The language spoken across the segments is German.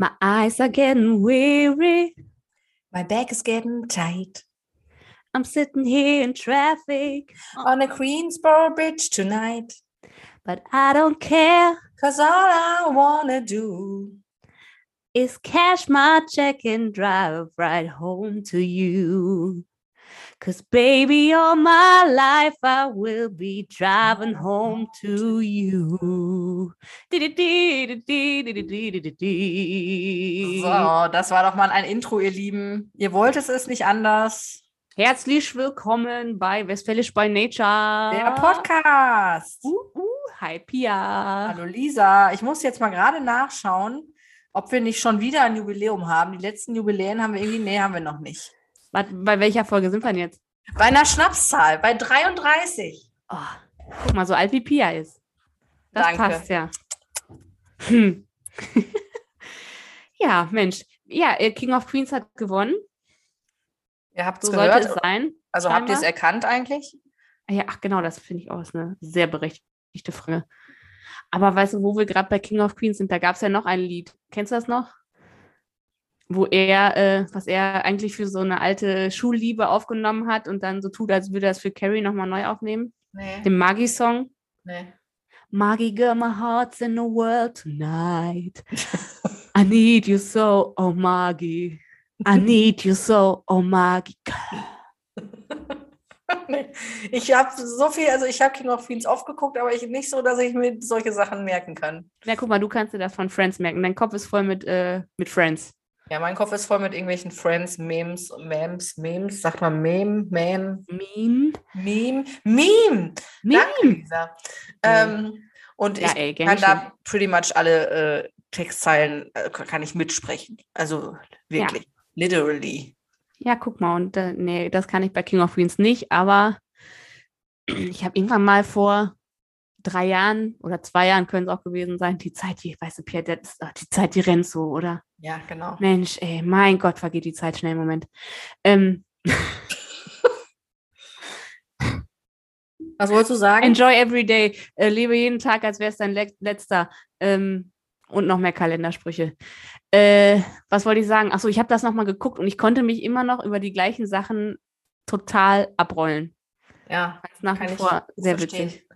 My eyes are getting weary. My back is getting tight. I'm sitting here in traffic, On a Queensboro bridge tonight. but I don't care. Cause all I wanna do. Is cash my check and drive right home to you. Cause baby, all my life I will be driving home to you. So, das war doch mal ein Intro, ihr Lieben. Ihr wolltet es nicht anders. Herzlich willkommen bei Westfälisch by Nature. Der Podcast. Uh, uh, hi Pia. Hallo Lisa, ich muss jetzt mal gerade nachschauen, ob wir nicht schon wieder ein Jubiläum haben. Die letzten Jubiläen haben wir irgendwie, nee, haben wir noch nicht. Bei, welcher Folge sind wir denn jetzt? Bei einer Schnapszahl, bei 33. Oh, guck mal, so alt wie Pia ist. Das Danke. passt ja. Hm. ja, Mensch. Ja, äh, King of Queens hat gewonnen. Ihr habt es So gehört. es sein. Also habt ihr es scheinbar. erkannt eigentlich? Ah Ja, ach genau, das finde ich auch ist eine sehr berechtigte Frage. Aber weißt du, wo wir gerade bei King of Queens sind, da gab es ja noch ein Lied. Kennst du das noch? Wo er, äh, was er eigentlich für so eine alte Schulliebe aufgenommen hat und dann so tut, als würde er es für Carrie nochmal neu aufnehmen. Nee. Den Magi-Song. nee. Maggie girl, my heart's in the world tonight. I need you so, oh Maggie. I need you so, oh Maggie. nee. Ich habe so viel, also ich habe King of Queens aufgeguckt, aber ich nicht so, dass ich mir solche Sachen merken kann. Na, guck mal, du kannst dir das von Friends merken. Dein Kopf ist voll mit, äh, mit Friends. Ja, mein Kopf ist voll mit irgendwelchen Friends, Memes, Memes, Memes. Sagt man Meme, Meme, Meme. Meme, Meme. Danke, Meme. Lisa. Ähm, und Ja, ich ey, kann da pretty much alle äh, Textzeilen, äh, kann ich mitsprechen. Also wirklich, literally. Ja, guck mal, und äh, nee, das kann ich bei King of Queens nicht, aber ich habe irgendwann mal vor drei Jahren oder zwei Jahren können es auch gewesen sein, die Zeit, die, weißt du, Pierre, das die Zeit, die rennt so, oder? Ja, genau. Mensch, ey, mein Gott, vergeht die Zeit schnell im Moment. Ähm, Was wolltest du sagen? enjoy every day, äh, lebe jeden Tag, als wäre es dein le letzter. Ähm, und noch mehr Kalendersprüche. Äh, was wollte ich sagen? Achso, ich habe das nochmal geguckt und ich konnte mich immer noch über die gleichen Sachen total abrollen. ja, Das nach kann wie ich vor sehr verstehen. witzig.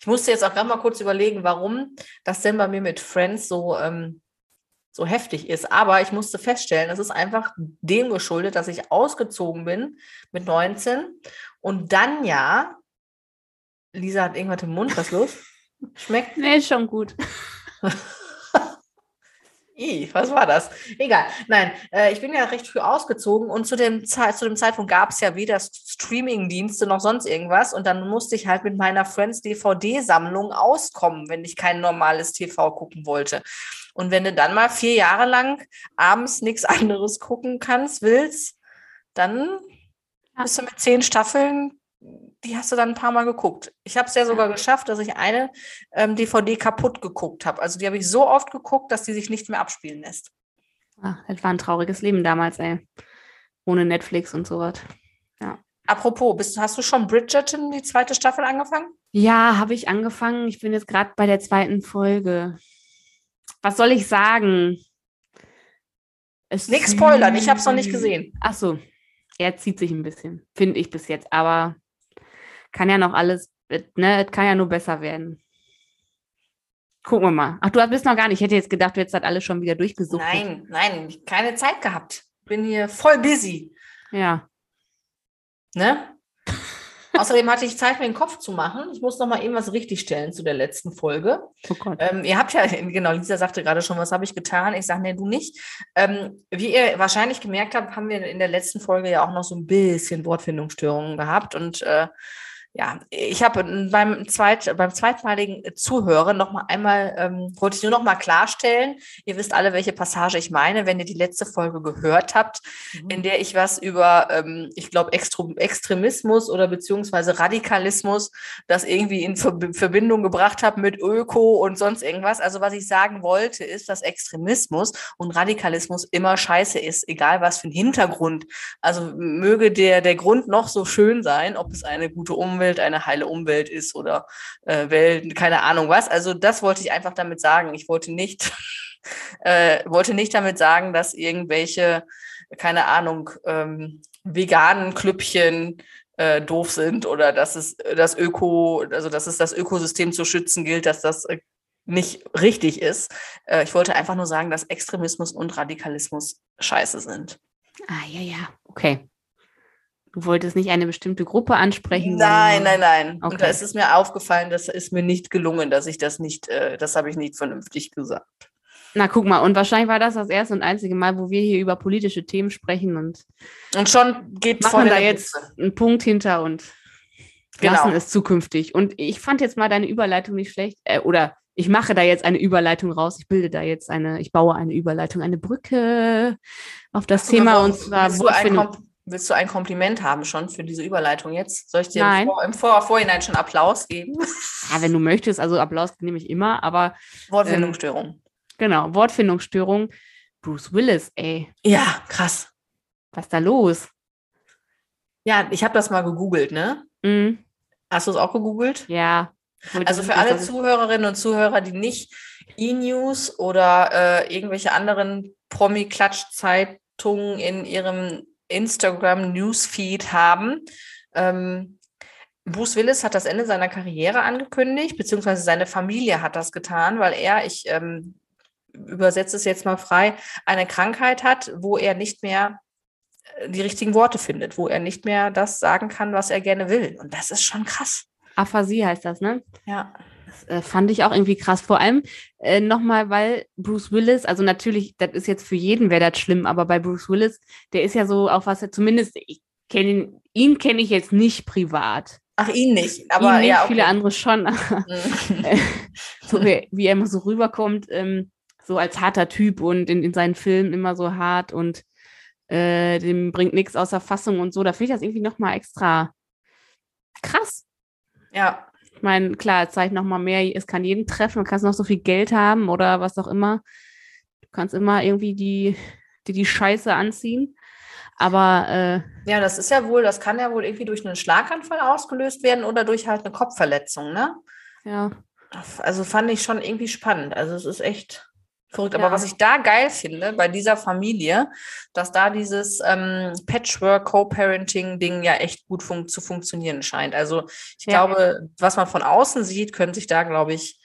Ich musste jetzt auch gerade mal kurz überlegen, warum das denn bei mir mit Friends so, ähm, so heftig ist. Aber ich musste feststellen, es ist einfach dem geschuldet, dass ich ausgezogen bin mit 19 und dann ja, Lisa hat irgendwas im Mund, was los? Schmeckt? Nee, schon gut. I, was war das? Egal. Nein, äh, ich bin ja recht früh ausgezogen und zu dem, Zeit, zu dem Zeitpunkt gab es ja weder Streaming-Dienste noch sonst irgendwas. Und dann musste ich halt mit meiner Friends DVD-Sammlung auskommen, wenn ich kein normales TV gucken wollte. Und wenn du dann mal vier Jahre lang abends nichts anderes gucken kannst, willst, dann bist du mit zehn Staffeln, die hast du dann ein paar Mal geguckt. Ich habe es ja sogar geschafft, dass ich eine ähm, DVD kaputt geguckt habe. Also die habe ich so oft geguckt, dass die sich nicht mehr abspielen lässt. Ah, das war ein trauriges Leben damals, ey. Ohne Netflix und sowas. Apropos, bist, hast du schon Bridgerton, die zweite Staffel, angefangen? Ja, habe ich angefangen. Ich bin jetzt gerade bei der zweiten Folge. Was soll ich sagen? Es Nix spoilern, ich habe es noch nicht gesehen. Ach so, er zieht sich ein bisschen, finde ich bis jetzt. Aber kann ja noch alles, ne, es kann ja nur besser werden. Gucken wir mal. Ach, du bist noch gar nicht. Ich hätte jetzt gedacht, du hättest das alles schon wieder durchgesucht. Nein, nein, keine Zeit gehabt. Bin hier voll busy. Ja. Ne? Außerdem hatte ich Zeit, mir den Kopf zu machen. Ich muss noch mal eben was richtigstellen zu der letzten Folge. Oh Gott. Ähm, ihr habt ja, genau, Lisa sagte gerade schon, was habe ich getan? Ich sage, nee, du nicht. Ähm, wie ihr wahrscheinlich gemerkt habt, haben wir in der letzten Folge ja auch noch so ein bisschen Wortfindungsstörungen gehabt. Und äh, ja, ich habe beim, zweit, beim zweitmaligen Zuhören noch mal einmal, ähm, wollte ich nur noch mal klarstellen, ihr wisst alle, welche Passage ich meine, wenn ihr die letzte Folge gehört habt, in der ich was über, ähm, ich glaube, Extremismus oder beziehungsweise Radikalismus, das irgendwie in Ver Verbindung gebracht habe mit Öko und sonst irgendwas. Also was ich sagen wollte, ist, dass Extremismus und Radikalismus immer scheiße ist, egal was für ein Hintergrund. Also möge der, der Grund noch so schön sein, ob es eine gute Umwelt, eine heile Umwelt ist oder äh, Welt, keine Ahnung was. Also das wollte ich einfach damit sagen. Ich wollte nicht äh, wollte nicht damit sagen, dass irgendwelche, keine Ahnung, ähm, veganen Klüppchen äh, doof sind oder dass es das Öko, also dass es das Ökosystem zu schützen gilt, dass das äh, nicht richtig ist. Äh, ich wollte einfach nur sagen, dass Extremismus und Radikalismus scheiße sind. Ah, ja, ja, okay. Du wolltest nicht eine bestimmte Gruppe ansprechen? Nein, nein, nein. Okay. Und da ist es mir aufgefallen, das ist mir nicht gelungen, dass ich das nicht, äh, das habe ich nicht vernünftig gesagt. Na, guck mal, und wahrscheinlich war das das erste und einzige Mal, wo wir hier über politische Themen sprechen und, und schon geht machen da jetzt einen Punkt hinter und genau. lassen es zukünftig. Und ich fand jetzt mal deine Überleitung nicht schlecht, äh, oder ich mache da jetzt eine Überleitung raus. Ich bilde da jetzt eine, ich baue eine Überleitung, eine Brücke auf das Thema und zwar willst willst du ein Kompliment haben schon für diese Überleitung jetzt? Soll ich dir Nein. im, Vor, im Vor Vorhinein schon Applaus geben? Ja, wenn du möchtest, also Applaus nehme ich immer, aber. Wortfindungsstörung. Ähm, genau, Wortfindungsstörung. Bruce Willis, ey. Ja, krass. Was ist da los? Ja, ich habe das mal gegoogelt, ne? Mhm. Hast du es auch gegoogelt? Ja. Also für alle Zuhörerinnen und Zuhörer, die nicht E-News oder äh, irgendwelche anderen Promi-Klatsch-Zeitungen in ihrem Instagram-Newsfeed haben, ähm, Bruce Willis hat das Ende seiner Karriere angekündigt, beziehungsweise seine Familie hat das getan, weil er, ich ähm, übersetze es jetzt mal frei, eine Krankheit hat, wo er nicht mehr äh, die richtigen Worte findet, wo er nicht mehr das sagen kann, was er gerne will. Und das ist schon krass. Aphasie heißt das, ne? Ja. Das äh, fand ich auch irgendwie krass. Vor allem äh, nochmal, weil Bruce Willis, also natürlich, das ist jetzt für jeden wäre das schlimm, aber bei Bruce Willis, der ist ja so, auch was er zumindest, ich kenne ihn, ihn kenne ich jetzt nicht privat. Ach, ihn nicht, aber ihn nicht, ja, okay. viele andere schon. Mhm. so wie, wie, er immer so rüberkommt, ähm, so als harter Typ und in, in seinen Filmen immer so hart und äh, dem bringt nichts außer Fassung und so. Da finde ich das irgendwie nochmal extra krass. Ja. Ich meine, klar, es zeigt nochmal mehr, es kann jeden treffen, du kannst noch so viel Geld haben oder was auch immer. Du kannst immer irgendwie die, die, die Scheiße anziehen. Aber äh, ja, das ist ja wohl, das kann ja wohl irgendwie durch einen Schlaganfall ausgelöst werden oder durch halt eine Kopfverletzung, ne? Ja. Also fand ich schon irgendwie spannend. Also es ist echt Verrückt. Aber was ich da geil finde bei dieser Familie, dass da dieses ähm, Patchwork Co-Parenting-Ding ja echt gut fun zu funktionieren scheint. Also ich ja. glaube, was man von außen sieht, können sich da, glaube ich,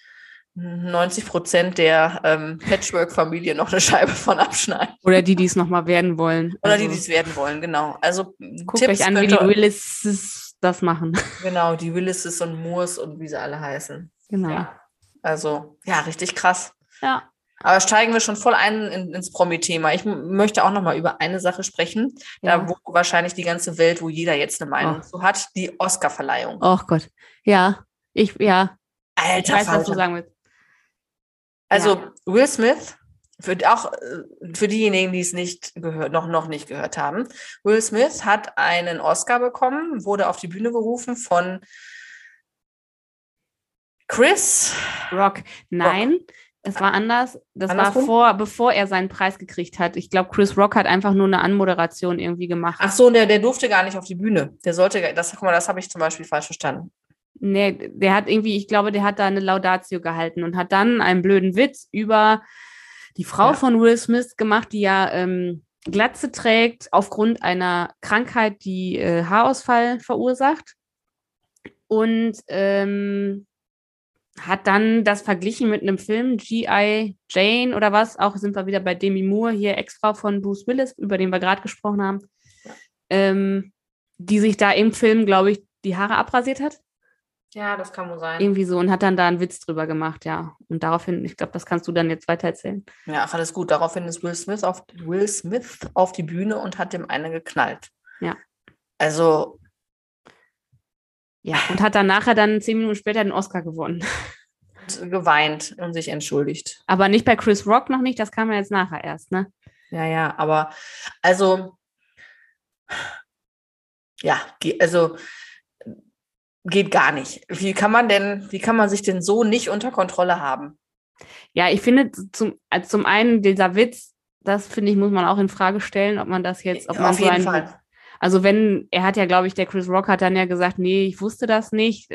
90 Prozent der ähm, Patchwork-Familie noch eine Scheibe von abschneiden. Oder die, die es nochmal werden wollen. Oder also, die, die es werden wollen, genau. Also guckt Tipps euch an, wie die Willises das machen. Genau, die Willises und Moores und wie sie alle heißen. Genau. Ja. Also, ja, richtig krass. Ja. Aber steigen wir schon voll ein in, ins Promi-Thema. Ich möchte auch noch mal über eine Sache sprechen, ja. da wo wahrscheinlich die ganze Welt, wo jeder jetzt eine Meinung oh. zu hat, die Oscar-Verleihung. Oh Gott. Ja, ich, ja. Alter, ich weiß, Falter. was du sagen willst. Also ja. Will Smith, für, auch äh, für diejenigen, die es nicht gehört, noch, noch nicht gehört haben, Will Smith hat einen Oscar bekommen, wurde auf die Bühne gerufen von Chris Rock. Nein, Rock. Es war anders. Das Andersrum? war vor, bevor er seinen Preis gekriegt hat. Ich glaube, Chris Rock hat einfach nur eine Anmoderation irgendwie gemacht. Ach so, der, der durfte gar nicht auf die Bühne. Der sollte, das, guck mal, das habe ich zum Beispiel falsch verstanden. Nee, der hat irgendwie, ich glaube, der hat da eine Laudatio gehalten und hat dann einen blöden Witz über die Frau ja. von Will Smith gemacht, die ja ähm, Glatze trägt aufgrund einer Krankheit, die äh, Haarausfall verursacht. Und ähm, hat dann das verglichen mit einem Film, G.I. Jane oder was, auch sind wir wieder bei Demi Moore, hier Ex-Frau von Bruce Willis, über den wir gerade gesprochen haben, ähm, die sich da im Film, glaube ich, die Haare abrasiert hat. Ja, das kann wohl sein. Irgendwie so und hat dann da einen Witz drüber gemacht, ja. Und daraufhin, ich glaube, das kannst du dann jetzt weiter erzählen. Ja, ach, alles gut. Daraufhin ist Will Smith auf, Will Smith auf die Bühne und hat dem eine geknallt. Ja. Also, ja, und hat dann nachher dann zehn Minuten später den Oscar gewonnen. Geweint und sich entschuldigt. Aber nicht bei Chris Rock noch nicht, das kam ja jetzt nachher erst, ne? Ja, ja, aber also, ja, also geht gar nicht. Wie kann man denn, wie kann man sich denn so nicht unter Kontrolle haben? Ja, ich finde zum, also zum einen dieser Witz, das finde ich, muss man auch in Frage stellen, ob man das jetzt, ob man Auf so jeden einen, Fall. Also wenn, er hat ja, glaube ich, der Chris Rock hat dann ja gesagt, nee, ich wusste das nicht.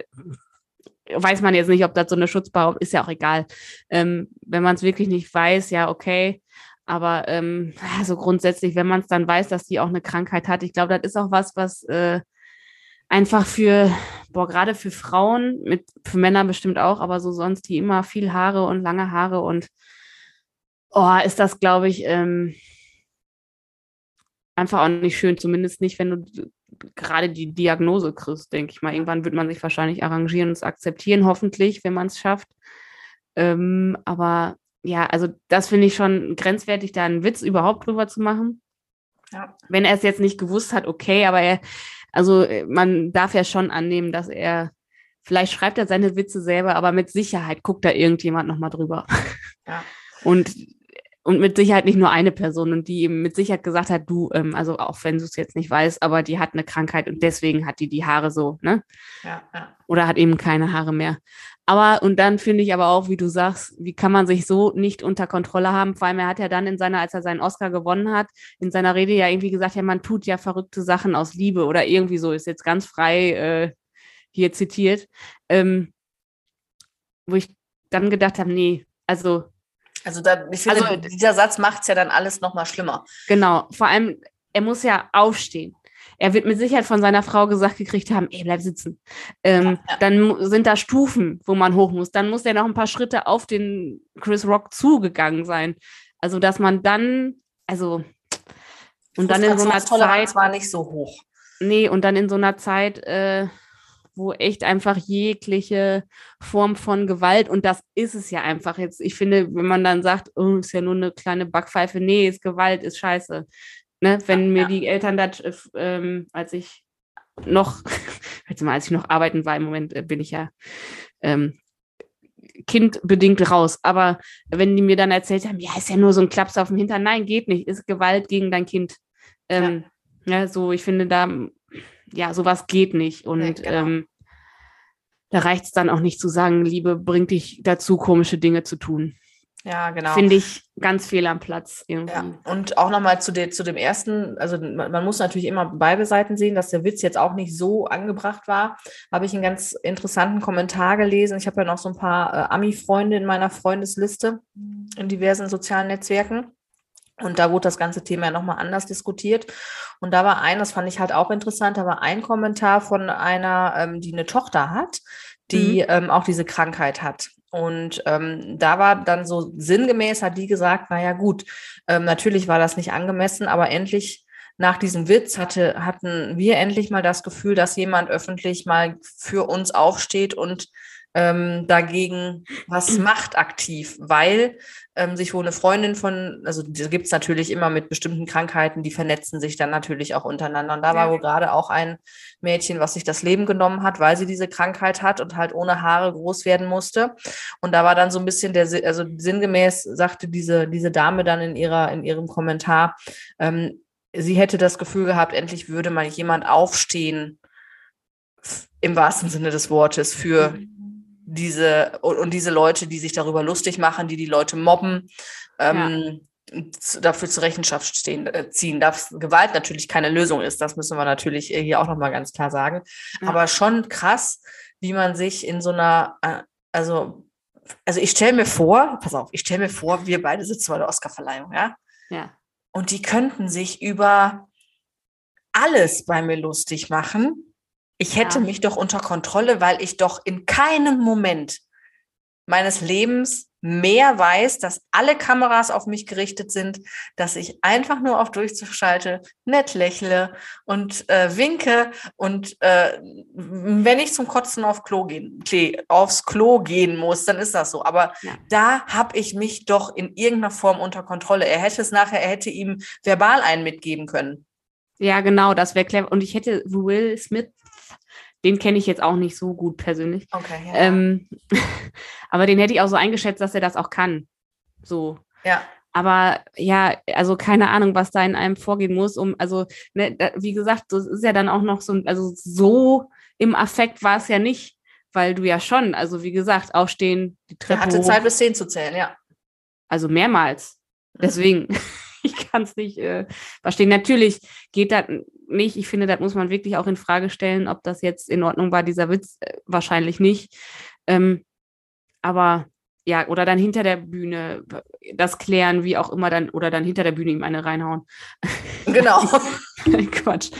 weiß man jetzt nicht, ob das so eine Schutzbehauptung ist, ja auch egal. Ähm, wenn man es wirklich nicht weiß, ja, okay. Aber ähm, also grundsätzlich, wenn man es dann weiß, dass die auch eine Krankheit hat, ich glaube, das ist auch was, was äh, einfach für, boah, gerade für Frauen, mit, für Männer bestimmt auch, aber so sonst, die immer viel Haare und lange Haare und oh, ist das, glaube ich, ähm, einfach auch nicht schön, zumindest nicht, wenn du gerade die Diagnose kriegst, denke ich mal. Irgendwann wird man sich wahrscheinlich arrangieren und es akzeptieren, hoffentlich, wenn man es schafft. Ähm, aber ja, also das finde ich schon grenzwertig, da einen Witz überhaupt drüber zu machen. Ja. Wenn er es jetzt nicht gewusst hat, okay, aber er, also äh, man darf ja schon annehmen, dass er, vielleicht schreibt er seine Witze selber, aber mit Sicherheit guckt da irgendjemand nochmal drüber. Ja. Und und mit Sicherheit nicht nur eine Person und die eben mit Sicherheit gesagt hat, du, ähm, also auch wenn du es jetzt nicht weißt, aber die hat eine Krankheit und deswegen hat die die Haare so, ne? Ja, ja. Oder hat eben keine Haare mehr. Aber, und dann finde ich aber auch, wie du sagst, wie kann man sich so nicht unter Kontrolle haben? Vor allem, er hat ja dann in seiner, als er seinen Oscar gewonnen hat, in seiner Rede ja irgendwie gesagt, ja, man tut ja verrückte Sachen aus Liebe oder irgendwie so, ist jetzt ganz frei äh, hier zitiert. Ähm, wo ich dann gedacht habe, nee, also also da, ich finde, also, dieser Satz macht es ja dann alles nochmal schlimmer. Genau, vor allem, er muss ja aufstehen. Er wird mit Sicherheit von seiner Frau gesagt gekriegt haben, ey, bleib sitzen. Ähm, ja, ja. Dann sind da Stufen, wo man hoch muss. Dann muss er noch ein paar Schritte auf den Chris Rock zugegangen sein. Also, dass man dann, also, und dann in so einer Zeit. war nicht so hoch. Nee, und dann in so einer Zeit, äh, wo echt einfach jegliche Form von Gewalt, und das ist es ja einfach jetzt, ich finde, wenn man dann sagt, oh, ist ja nur eine kleine Backpfeife, nee, ist Gewalt, ist scheiße. Ne? Wenn mir ja. die Eltern das, äh, ähm, als ich noch, als ich noch arbeiten war, im Moment äh, bin ich ja ähm, kindbedingt raus. Aber wenn die mir dann erzählt haben, ja, ist ja nur so ein Klaps auf dem Hintern, nein, geht nicht, ist Gewalt gegen dein Kind. Ähm, ja. ja. so, ich finde, da ja, sowas geht nicht. Und nee, genau. ähm, da reicht es dann auch nicht zu sagen, Liebe bringt dich dazu, komische Dinge zu tun. Ja, genau. Finde ich ganz fehl am Platz irgendwie. Ja. Und auch nochmal zu, de, zu dem ersten, also man, man, muss natürlich immer beide Seiten sehen, dass der Witz jetzt auch nicht so angebracht war. Habe ich einen ganz interessanten Kommentar gelesen. Ich habe ja noch so ein paar äh, Ami-Freunde in meiner Freundesliste in diversen sozialen Netzwerken. Und da wurde das ganze Thema ja nochmal anders diskutiert. Und da war ein, das fand ich halt auch interessant, da war ein Kommentar von einer, ähm, die eine Tochter hat, die mhm. ähm, auch diese Krankheit hat. Und ähm, da war dann so sinngemäß, hat die gesagt, naja gut, ähm, natürlich war das nicht angemessen, aber endlich nach diesem Witz hatte, hatten wir endlich mal das Gefühl, dass jemand öffentlich mal für uns aufsteht und ähm, dagegen was macht aktiv, weil ähm, sich wohl eine Freundin von, also die gibt es natürlich immer mit bestimmten Krankheiten, die vernetzen sich dann natürlich auch untereinander. Und da war wohl gerade auch ein Mädchen, was sich das Leben genommen hat, weil sie diese Krankheit hat und halt ohne Haare groß werden musste. Und da war dann so ein bisschen der, also sinngemäß sagte diese, diese Dame dann in ihrer, in ihrem Kommentar, ähm, sie hätte das Gefühl gehabt, endlich würde mal jemand aufstehen, im wahrsten Sinne des Wortes, für mhm diese und, diese Leute, die sich darüber lustig machen, die die Leute mobben, ähm, ja. dafür zur Rechenschaft stehen, äh, ziehen. Dass Gewalt natürlich keine Lösung ist, das müssen wir natürlich hier auch nochmal ganz klar sagen. Ja. Aber schon krass, wie man sich in so einer, äh, also, also ich stelle mir vor, pass auf, ich stelle mir vor, wir beide sitzen bei der Oscarverleihung, ja? Ja. Und die könnten sich über alles bei mir lustig machen ich hätte ja. mich doch unter Kontrolle, weil ich doch in keinem Moment meines Lebens mehr weiß, dass alle Kameras auf mich gerichtet sind, dass ich einfach nur auf Durchzug schalte, nett lächle und äh, winke und äh, wenn ich zum Kotzen auf Klo gehen, aufs Klo gehen muss, dann ist das so. Aber ja. da habe ich mich doch in irgendeiner Form unter Kontrolle. Er hätte es nachher, er hätte ihm verbal einen mitgeben können. Ja, genau, das wäre clever. Und ich hätte Will Smith den kenne ich jetzt auch nicht so gut persönlich. Okay, ja. Ähm, aber den hätte ich auch so eingeschätzt, dass er das auch kann. So. Ja. Aber ja, also keine Ahnung, was da in einem vorgehen muss, um, also, ne, da, wie gesagt, das ist ja dann auch noch so, also so im Affekt war es ja nicht, weil du ja schon, also wie gesagt, aufstehen, die Treppe. Er hatte hoch. Zeit bis zehn zu zählen, ja. Also mehrmals. Mhm. Deswegen, ich kann es nicht äh, verstehen. Natürlich geht das nicht. Ich finde, das muss man wirklich auch in Frage stellen, ob das jetzt in Ordnung war, dieser Witz. Äh, wahrscheinlich nicht. Ähm, aber ja, oder dann hinter der Bühne das klären, wie auch immer dann, oder dann hinter der Bühne ihm eine reinhauen. Genau. Quatsch.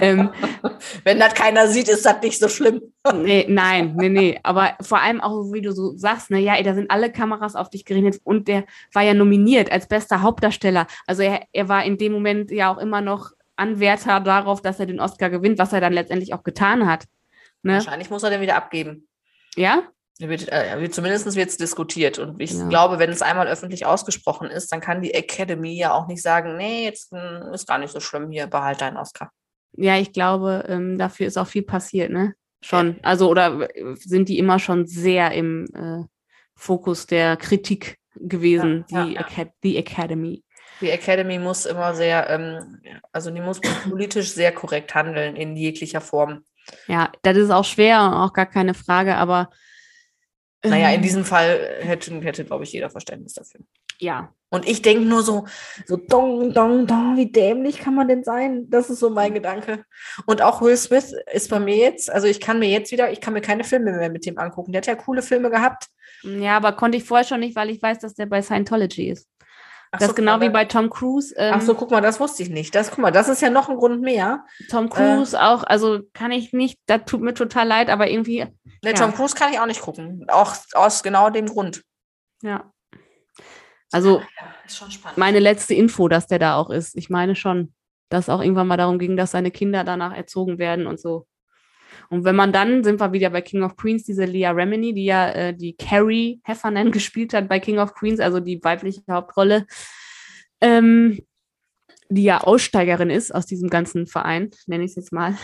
ähm, Wenn das keiner sieht, ist das nicht so schlimm. nee, nein, nee, nee. Aber vor allem auch, wie du so sagst, ne, ja, ey, da sind alle Kameras auf dich gerichtet und der war ja nominiert als bester Hauptdarsteller. Also er, er war in dem Moment ja auch immer noch Anwärter darauf, dass er den Oscar gewinnt, was er dann letztendlich auch getan hat. Ne? Wahrscheinlich muss er den wieder abgeben. Ja? Wird, äh, zumindest wird es diskutiert. Und ich Ja. glaube, wenn es einmal öffentlich ausgesprochen ist, dann kann die Academy ja auch nicht sagen, nee, jetzt mm, ist gar nicht so schlimm hier, behalt deinen Oscar. Ja, ich glaube, ähm, dafür ist auch viel passiert, ne? Schon. Also, oder äh, sind die immer schon sehr im äh, Fokus der Kritik gewesen, Ja, ja, die, ja. Aca die Academy. Die Academy muss immer sehr, ähm, also die muss politisch sehr korrekt handeln in jeglicher Form. Ja, das ist auch schwer und auch gar keine Frage, aber Naja, in ähm, diesem Fall hätte, hätte glaube ich, jeder Verständnis dafür. ja, Und ich denke nur so, so dong, dong, dong, wie dämlich kann man denn sein? Das ist so mein Gedanke. Und auch Will Smith ist bei mir jetzt, also ich kann mir jetzt wieder, ich kann mir keine Filme mehr mit dem angucken. Der hat ja coole Filme gehabt. ja, aber konnte ich vorher schon nicht, weil ich weiß, dass der bei Scientology ist. Ach Das so, ist genau wie bei Tom Cruise. Ähm, Ach so, guck mal, das wusste ich nicht. Das, guck mal, das ist ja noch ein Grund mehr. Tom Cruise auch, also kann ich nicht, das tut mir total leid, aber irgendwie, Ne, Ja. Tom Cruise kann ich auch nicht gucken. Auch aus genau dem Grund. ja. Also Ja, ist schon spannend. meine letzte Info, dass der da auch ist. Ich meine schon, dass auch irgendwann mal darum ging, dass seine Kinder danach erzogen werden und so. Und wenn man dann, sind wir wieder bei King of Queens, diese Leah Remini, die ja äh, die Carrie Heffernan gespielt hat bei King of Queens, also die weibliche Hauptrolle, ähm, die ja Aussteigerin ist aus diesem ganzen Verein, nenne ich es jetzt mal.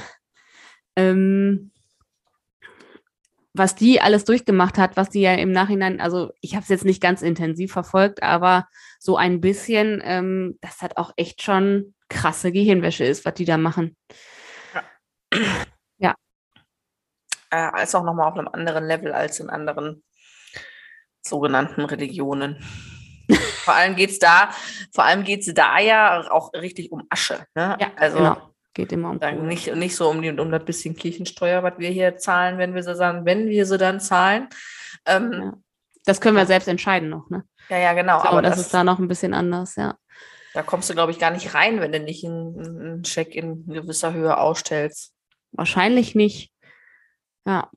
Ähm, was die alles durchgemacht hat, was die ja im Nachhinein, also ich habe es jetzt nicht ganz intensiv verfolgt, aber so ein bisschen, ähm, das hat auch echt schon krasse Gehirnwäsche ist, was die da machen. äh, als auch nochmal auf einem anderen Level als in anderen sogenannten Religionen. vor allem geht es da, vor allem geht es da ja auch richtig um Asche. Ne? Ja, also genau. Geht immer um Kohle. nicht, nicht so um, die, um das bisschen Kirchensteuer, was wir hier zahlen, wenn wir sie dann, wenn wir sie dann zahlen. Ähm, Ja. Das können wir selbst entscheiden noch, ne? ja. ja, genau. Aber aber das, das, ist da noch ein bisschen anders, ja. da kommst du, glaube ich, gar nicht rein, wenn du nicht einen, einen Scheck in gewisser Höhe ausstellst. Wahrscheinlich nicht. Ja.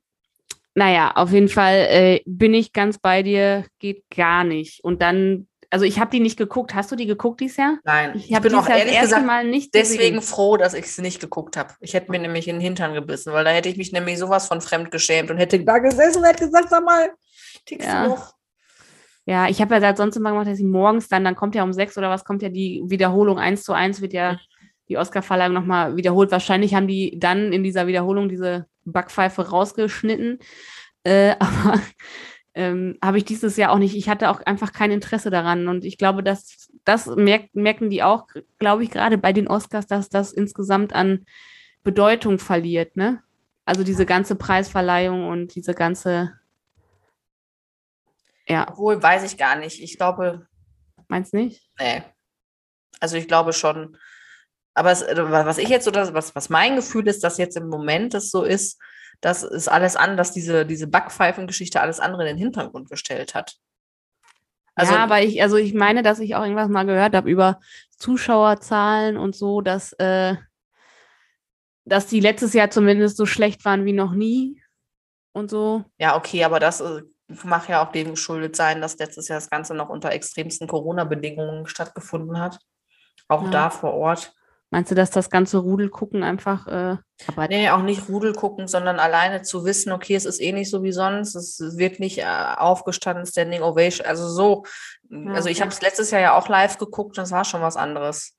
Naja, auf jeden Fall äh, bin ich ganz bei dir, geht gar nicht. Und dann, also ich habe die nicht geguckt. Hast du die geguckt dieses Jahr? Nein, Ich habe bin auch Jahr ehrlich erste gesagt Mal nicht deswegen gesehen. froh, dass ich es nicht geguckt habe. Ich hätte mir nämlich in den Hintern gebissen, weil da hätte ich mich nämlich sowas von fremd geschämt und hätte da gesessen und hätte gesagt, sag mal, tickst Ja. du noch? Ja, ich habe ja seit sonst immer gemacht, dass ich morgens dann, dann kommt ja um sechs oder was, kommt ja die Wiederholung eins zu eins, wird ja die Oscar-Verleihung nochmal wiederholt. Wahrscheinlich haben die dann in dieser Wiederholung diese Backpfeife rausgeschnitten. Äh, aber ähm, habe ich dieses Jahr auch nicht. Ich hatte auch einfach kein Interesse daran. Und ich glaube, dass das merk, merken die auch, glaube ich, gerade bei den Oscars, dass das insgesamt an Bedeutung verliert, ne? Also diese ganze Preisverleihung und diese ganze, ja, Obwohl, weiß ich gar nicht. Ich glaube, meinst nicht? nee. Also ich glaube schon. Aber es, äh, was ich jetzt oder was, was mein Gefühl ist, dass jetzt im Moment es so ist, dass es alles an, dass diese, diese Backpfeifengeschichte alles andere in den Hintergrund gestellt hat. Also, ja, aber ich, also ich meine, dass ich auch irgendwas mal gehört habe über Zuschauerzahlen und so, dass, äh, dass die letztes Jahr zumindest so schlecht waren wie noch nie und so. Ja, okay, aber das äh, mag ja auch dem geschuldet sein, dass letztes Jahr das Ganze noch unter extremsten Corona-Bedingungen stattgefunden hat. Auch Ja. da vor Ort. Meinst du, dass das ganze Rudel gucken einfach, äh, aber Nee, auch nicht Rudel gucken, sondern alleine zu wissen, okay, es ist eh nicht so wie sonst, es wird nicht äh, aufgestanden, Standing Ovation, also so. also ich okay. habe es letztes Jahr ja auch live geguckt, das war schon was anderes.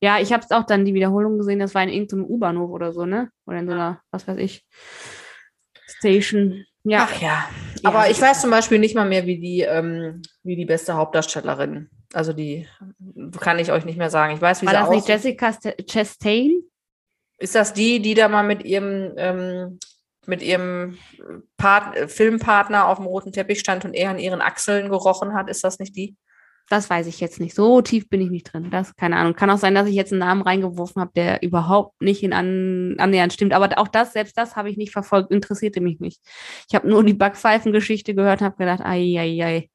ja, ich habe es auch dann die Wiederholung gesehen, das war in irgendeinem U-Bahnhof oder so, ne? Oder in so einer, was weiß ich, Station. Ja, Ach ja. Aber Ja. ich weiß zum Beispiel nicht mal mehr, wie die, ähm, wie die beste Hauptdarstellerin. Also die kann ich euch nicht mehr sagen. Ich weiß, wie war sie das nicht. Jessica St- Chastain? Ist das die, die da mal mit ihrem, ähm, mit ihrem Part Filmpartner auf dem roten Teppich stand und er an ihren Achseln gerochen hat? Ist das nicht die? das weiß ich jetzt nicht. So tief bin ich nicht drin. Das, keine Ahnung. Kann auch sein, dass ich jetzt einen Namen reingeworfen habe, der überhaupt nicht in an, annähernd stimmt. Aber auch das, selbst das habe ich nicht verfolgt, interessierte mich nicht. Ich habe nur die Backpfeifen-Geschichte gehört und habe gedacht, ai, ai, ai.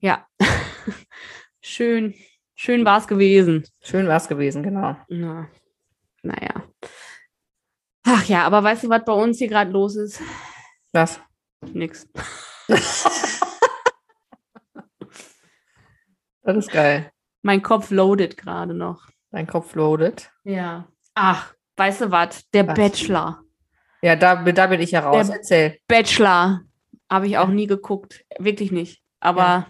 Ja. schön, schön war es gewesen. Schön war es gewesen, genau. Na, naja. Ach ja, aber weißt du, was bei uns hier gerade los ist? Was? Nix. Das ist geil. Mein Kopf loadet gerade noch. Dein Kopf loadet. Ja. Ach, weißt du was? Der Was? Bachelor. Ja, da, da bin ich ja raus. Der- Erzähl. Bachelor. Habe ich auch nie geguckt. Wirklich nicht. Aber Ja.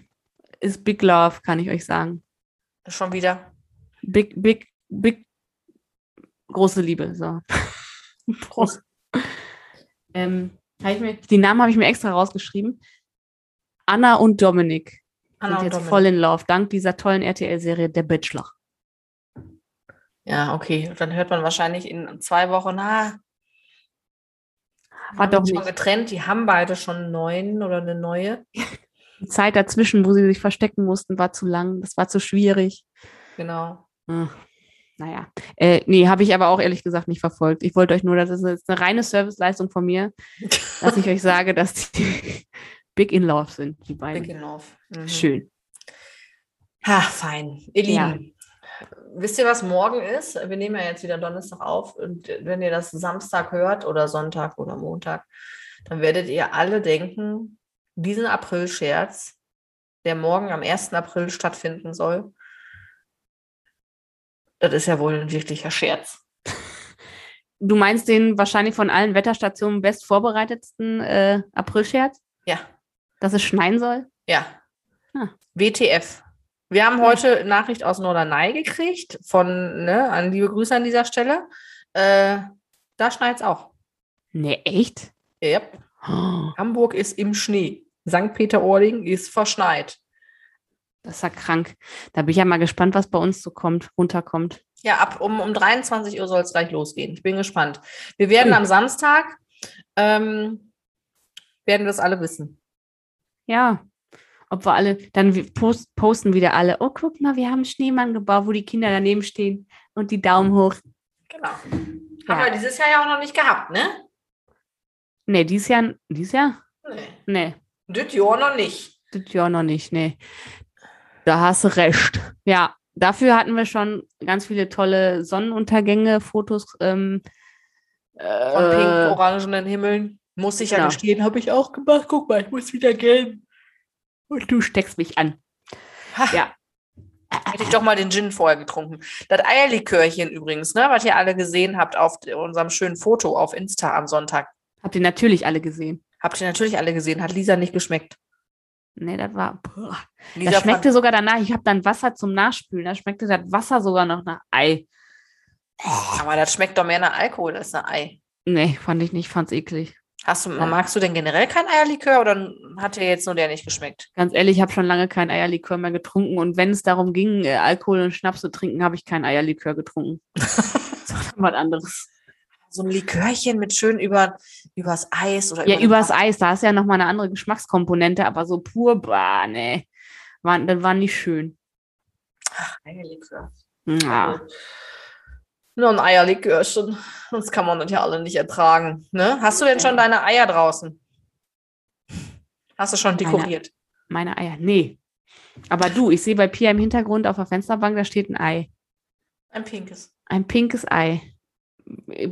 Ist Big Love, kann ich euch sagen. Schon wieder. Big, big, big, große Liebe. So. Prost. ähm, mir, die Namen habe ich mir extra rausgeschrieben. Anna und Dominik Anna sind und jetzt Dominik. voll in Love, dank dieser tollen RTL-Serie Der Bachelor. Ja, okay. Dann hört man wahrscheinlich in zwei Wochen, ah, War doch nicht. getrennt. Die haben beide schon einen neuen oder eine neue. Die Zeit dazwischen, wo sie sich verstecken mussten, war zu lang. Das war zu schwierig. Genau. Ach, naja. Äh, nee, habe ich aber auch ehrlich gesagt nicht verfolgt. Ich wollte euch nur, das ist eine reine Serviceleistung von mir, dass ich euch sage, dass die big in love sind, die beiden. Big enough. Mhm. Schön. Ha, fein. Ihr Ja. Lieben, wisst ihr, was morgen ist? Wir nehmen ja jetzt wieder Donnerstag auf und wenn ihr das Samstag hört oder Sonntag oder Montag, dann werdet ihr alle denken, diesen April-Scherz, der morgen am 1. April stattfinden soll, das ist ja wohl ein wirklicher Scherz. Du meinst den wahrscheinlich von allen Wetterstationen best vorbereitetsten äh, Aprilscherz, Ja, dass es schneien soll? ja. Ah. WTF. Wir haben heute Nachricht aus Norderney gekriegt, von, ne, an liebe Grüße an dieser Stelle. Äh, da schneit es auch. Nee, echt? Yep. Oh, Hamburg ist im Schnee. St. Peter-Ording ist verschneit. das ist ja krank. Da bin ich ja mal gespannt, was bei uns so kommt, runterkommt. Ja, ab um, um 23 Uhr soll es gleich losgehen. Ich bin gespannt. Wir werden Hm. am Samstag, ähm, werden wir es alle wissen. Ja, ob wir alle, dann post, posten wieder alle, oh, guck mal, wir haben einen Schneemann gebaut, wo die Kinder daneben stehen und die Daumen hoch. Genau. Ja. Haben wir dieses Jahr ja auch noch nicht gehabt, ne? Nee, dieses Jahr, dieses Jahr? Nee. Nee, Das Jahr noch nicht. das Jahr noch nicht, nee. Da hast du recht. Ja, dafür hatten wir schon ganz viele tolle Sonnenuntergänge, Fotos. Ähm, Von äh, pink-orangenen Himmeln. Muss ich ja genau. gestehen, habe ich auch gemacht. Guck mal, ich muss wieder gehen. und du steckst mich an. Ha. Ja. Hätte ich doch mal den Gin vorher getrunken. Das Eierlikörchen übrigens, ne, was ihr alle gesehen habt auf unserem schönen Foto auf Insta am Sonntag. Habt ihr natürlich alle gesehen. Habt ihr natürlich alle gesehen. Hat Lisa nicht geschmeckt. Nee, das war. Boah. Lisa Das schmeckte sogar danach. Ich habe dann Wasser zum Nachspülen. Da schmeckte das Wasser sogar noch nach Ei. aber das schmeckt doch mehr nach Alkohol als nach Ei. Nee, fand ich nicht, fand's eklig. Hast du, Ja. magst du denn generell kein Eierlikör oder hat dir jetzt nur der nicht geschmeckt? Ganz ehrlich, ich habe schon lange kein Eierlikör mehr getrunken. Und wenn es darum ging, äh, Alkohol und Schnaps zu trinken, habe ich kein Eierlikör getrunken. Sondern was anderes. So ein Likörchen mit schön über, übers Eis oder Ja, über übers Eis, da ist ja nochmal eine andere Geschmackskomponente, aber so pur, bah, nee. War, das war nicht schön. Eierlikör. Ja. Nur ein Eierlikörchen. Sonst kann man das ja alle nicht ertragen. Ne? Hast du denn schon deine Eier draußen? Hast du schon Meine- dekoriert? Meine Eier, nee. Aber du, ich sehe bei Pia im Hintergrund auf der Fensterbank, da steht ein Ei. Ein pinkes. Ein pinkes Ei.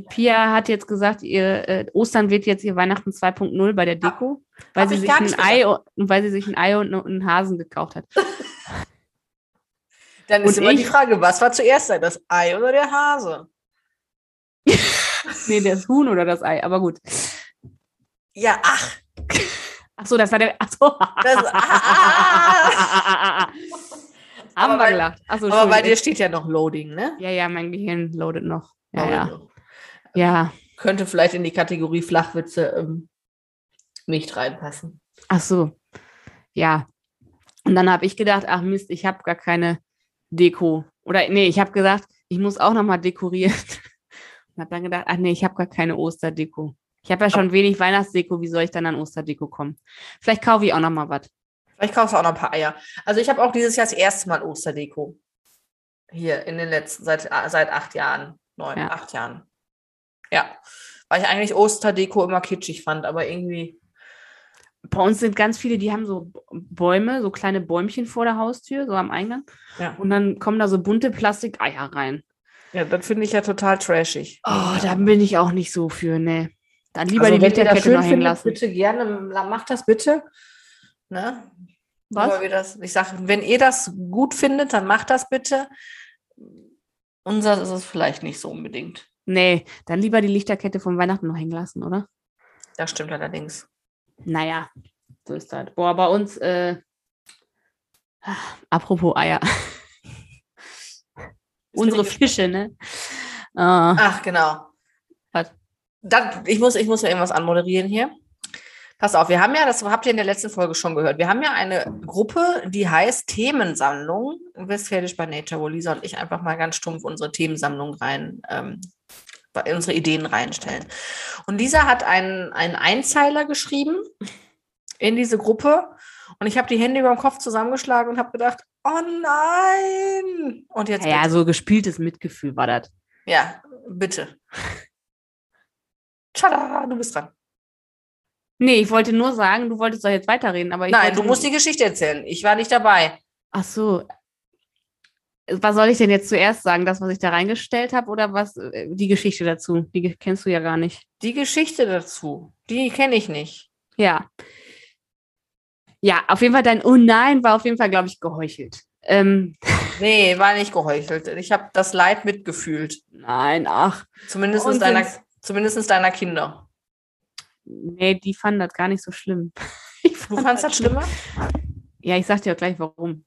Pia hat jetzt gesagt, ihr äh, Ostern wird jetzt ihr Weihnachten 2.0 bei der Deko, weil hab sie ich sich ein Ei und weil sie sich ein Ei und einen Hasen gekauft hat. Dann ist Und immer die ich- Frage, was war zuerst da, das Ei oder der Hase? Nee, das Huhn oder das Ei, aber gut. Ja, ach, Ach so, das war der. Ach so. das, ah, Haben Aber wir bei- gelacht. Ach so, aber bei dir steht ja noch Loading, ne? Ja, ja, mein Gehirn loadet noch. Ja, ja. Ja. Könnte vielleicht in die Kategorie Flachwitze ähm, nicht reinpassen. Ach so. Ja. Und dann habe ich gedacht, ach Mist, ich habe gar keine Deko. Oder nee, ich habe gesagt, ich muss auch noch mal dekorieren. Und habe dann gedacht, ach nee, ich habe gar keine Osterdeko. Ich habe ja schon wenig Weihnachtsdeko, wie soll ich dann an Osterdeko kommen? Vielleicht kaufe ich auch noch mal was. Ich kaufe auch noch ein paar Eier. Also ich habe auch dieses Jahr das erste Mal Osterdeko. Hier in den letzten, seit, seit acht Jahren, neun, Ja. acht Jahren. Ja. Weil ich eigentlich Osterdeko immer kitschig fand, aber irgendwie. Bei uns sind ganz viele, die haben so Bäume, so kleine Bäumchen vor der Haustür, so am Eingang. Ja, Und dann kommen da so bunte Plastikeier rein. ja das finde ich ja total trashig. Oh, da bin ich auch nicht so für, ne. Dann lieber Also, die Lichterkette noch hängen lassen. Bitte gerne, macht das bitte. Ne? Was? Das, ich sage, wenn ihr das gut findet, dann macht das bitte. Unser ist es vielleicht nicht so unbedingt. Nee, dann lieber die Lichterkette von Weihnachten noch hängen lassen, oder? Das stimmt allerdings. Naja, so ist das. Boah, bei uns, äh, apropos Eier. Unsere Fische, ne? Ah, Ach, genau. Was? Dann, ich, muss, ich muss ja irgendwas anmoderieren hier. Pass auf, wir haben ja, das habt ihr in der letzten Folge schon gehört, wir haben ja eine Gruppe, die heißt Themensammlung Westfälisch bei Nature, wo Lisa und ich einfach mal ganz stumpf unsere Themensammlung rein, ähm, unsere Ideen reinstellen. Und Lisa hat einen, einen Einzeiler geschrieben in diese Gruppe und ich habe die Hände über dem Kopf zusammengeschlagen und habe gedacht, oh nein! Und jetzt ja, bitte. so gespieltes Mitgefühl war das. Ja, bitte. Tada, du bist dran. Nee, ich wollte nur sagen, du wolltest doch jetzt weiterreden, aber ich Nein, du musst die Geschichte erzählen. Ich war nicht dabei. Ach so. Was soll ich denn jetzt zuerst sagen? Das, was ich da reingestellt habe oder was äh, die Geschichte dazu? Die kennst du ja gar nicht. Die Geschichte dazu, die kenne ich nicht. Ja. Ja, auf jeden Fall dein Oh nein war auf jeden Fall, glaube ich, geheuchelt. Ähm, Nee, war nicht geheuchelt. Ich habe das Leid mitgefühlt. nein, ach. Zumindest deiner, zumindest deiner Kinder. Nee, die fanden das gar nicht so schlimm. Ich Du fand fandst das schlimmer? Ja, ich sag dir auch gleich warum.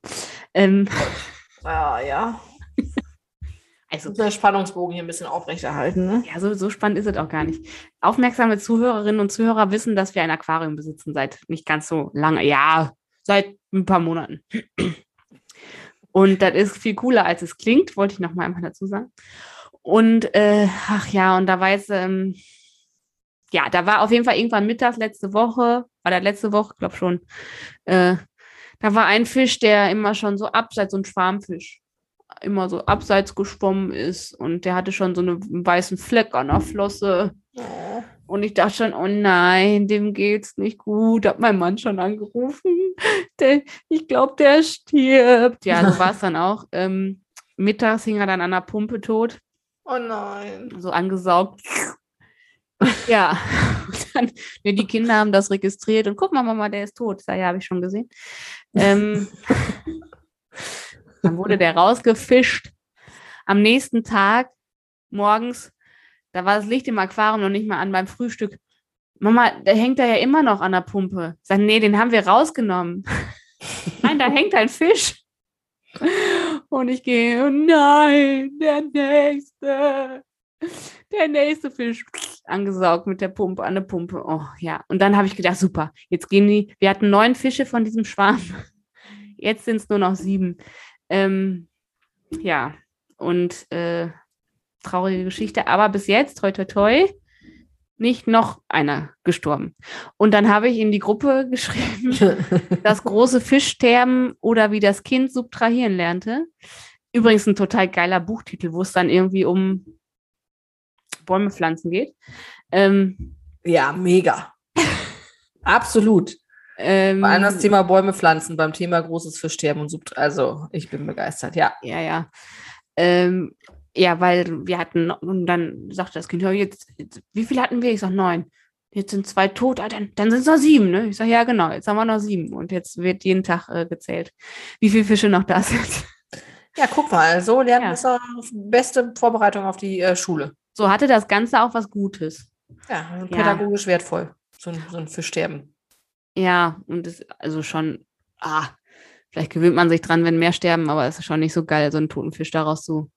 Ähm, Ja, ja. also, der Spannungsbogen hier ein bisschen aufrechterhalten, ne? ja, so, so spannend ist es auch gar nicht. Aufmerksame Zuhörerinnen und Zuhörer wissen, dass wir ein Aquarium besitzen seit nicht ganz so lange. Ja, seit ein paar Monaten. Und das ist viel cooler, als es klingt, wollte ich noch mal einmal dazu sagen. Und äh, ach ja, und da war jetzt, ähm, ja, da war auf jeden Fall irgendwann mittags letzte Woche, war das letzte Woche, glaube schon, äh, da war ein Fisch, der immer schon so abseits, so ein Schwarmfisch, immer so abseits geschwommen ist und der hatte schon so eine, einen weißen Fleck an der Flosse. Oh. Und ich dachte schon, oh nein, dem geht's nicht gut. Hat mein Mann schon angerufen. Der, ich glaube, der stirbt. Ja, so war es dann auch. Ähm, mittags hing er dann an der Pumpe tot, oh nein. so angesaugt. Ja, dann, ne, die Kinder haben das registriert und guck mal, Mama, der ist tot. Ja, habe ich schon gesehen. Ähm, dann wurde der rausgefischt. Am nächsten Tag, morgens, da war das Licht im Aquarium noch nicht mal an beim Frühstück. Mama, der hängt da ja immer noch an der Pumpe. Sag, nee, den haben wir rausgenommen. nein, da hängt ein Fisch. Und ich gehe, oh nein, der nächste. Der nächste Fisch angesaugt mit der Pumpe, an der Pumpe. Oh ja. Und dann habe ich gedacht, super, jetzt gehen die. Wir hatten neun Fische von diesem Schwarm. Jetzt sind es nur noch sieben. Ähm, ja, und äh, traurige Geschichte. Aber bis jetzt, toi, toi, toi, nicht noch einer gestorben. Und dann habe ich in die Gruppe geschrieben, das große Fischsterben oder wie das Kind subtrahieren lernte. Übrigens ein total geiler Buchtitel, wo es dann irgendwie um Bäume pflanzen geht. Ähm, ja, mega. Absolut. ähm, Vor allem das Thema Bäume pflanzen beim Thema großes Fischsterben und Subt. Also, ich bin begeistert, ja. Ja, ja. Ähm, ja, weil wir hatten, und dann sagte das Kind, jetzt, jetzt wie viel hatten wir? Ich sag neun. Jetzt sind zwei tot, ah, dann, dann sind es noch sieben, ne? Ich sag, ja, genau, jetzt haben wir noch sieben. Und jetzt wird jeden Tag äh, gezählt, wie viele Fische noch da sind. Ja, guck mal, so lernt Ja. man so beste Vorbereitung auf die äh, Schule. So hatte das Ganze auch was Gutes. Ja, Ja. pädagogisch wertvoll. So ein, so ein Fischsterben. Ja, und es, also schon, ah, vielleicht gewöhnt man sich dran, wenn mehr sterben, aber es ist schon nicht so geil, so einen toten Fisch daraus zu.